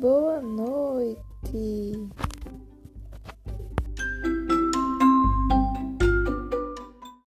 Boa noite.